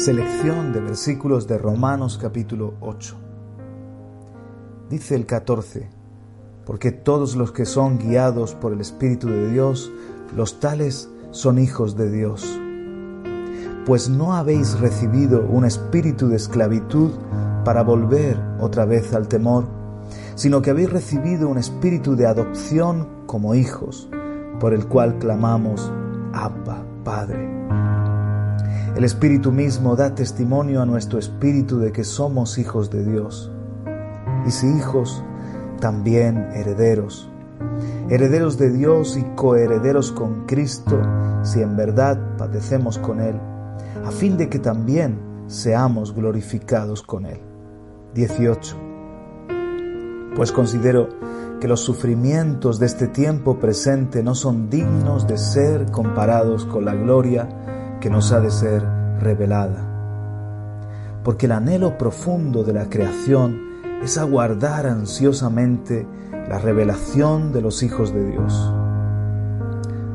Selección de versículos de Romanos capítulo 8. Dice el 14, porque todos los que son guiados por el Espíritu de Dios, los tales son hijos de Dios. Pues no habéis recibido un espíritu de esclavitud para volver otra vez al temor, sino que habéis recibido un espíritu de adopción como hijos, por el cual clamamos, Abba, Padre. El Espíritu mismo da testimonio a nuestro espíritu de que somos hijos de Dios. Y si hijos, también herederos. Herederos de Dios y coherederos con Cristo, si en verdad padecemos con Él, a fin de que también seamos glorificados con Él. 18. Pues considero que los sufrimientos de este tiempo presente no son dignos de ser comparados con la gloria que nos ha de ser revelada. Porque el anhelo profundo de la creación es aguardar ansiosamente la revelación de los hijos de Dios.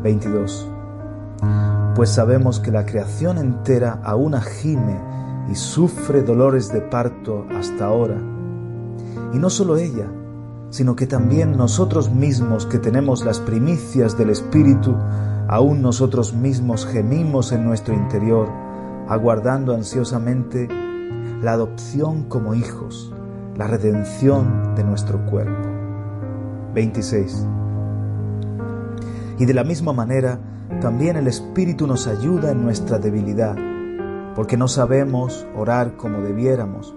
22. Pues sabemos que la creación entera aún gime y sufre dolores de parto hasta ahora. Y no solo ella, sino que también nosotros mismos que tenemos las primicias del Espíritu, aún nosotros mismos gemimos en nuestro interior, aguardando ansiosamente la adopción como hijos, la redención de nuestro cuerpo. 26. Y de la misma manera, también el Espíritu nos ayuda en nuestra debilidad, porque no sabemos orar como debiéramos,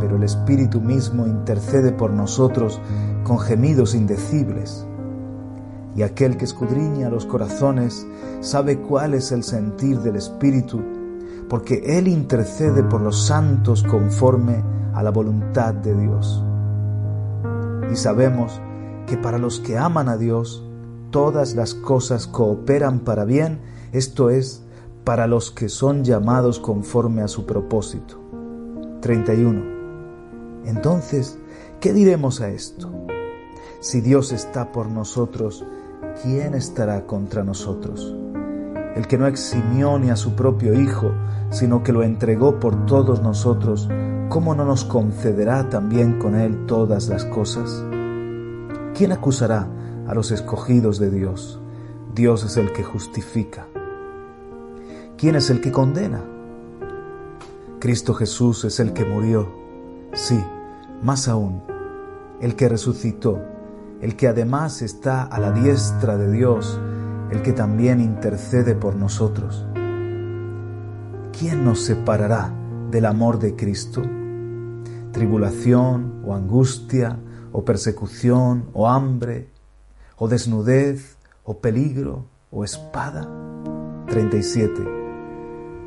pero el Espíritu mismo intercede por nosotros con gemidos indecibles y aquel que escudriña los corazones sabe cuál es el sentir del Espíritu, porque Él intercede por los santos conforme a la voluntad de Dios. Y sabemos que para los que aman a Dios, todas las cosas cooperan para bien, esto es, para los que son llamados conforme a su propósito. 31. Entonces, ¿qué diremos a esto? Si Dios está por nosotros, ¿quién estará contra nosotros? El que no eximió ni a su propio Hijo, sino que lo entregó por todos nosotros, ¿cómo no nos concederá también con Él todas las cosas? ¿Quién acusará a los escogidos de Dios? Dios es el que justifica. ¿Quién es el que condena? Cristo Jesús es el que murió, sí, más aún, el que resucitó el que además está a la diestra de Dios, el que también intercede por nosotros. ¿Quién nos separará del amor de Cristo? ¿Tribulación o angustia o persecución o hambre o desnudez o peligro o espada? 37.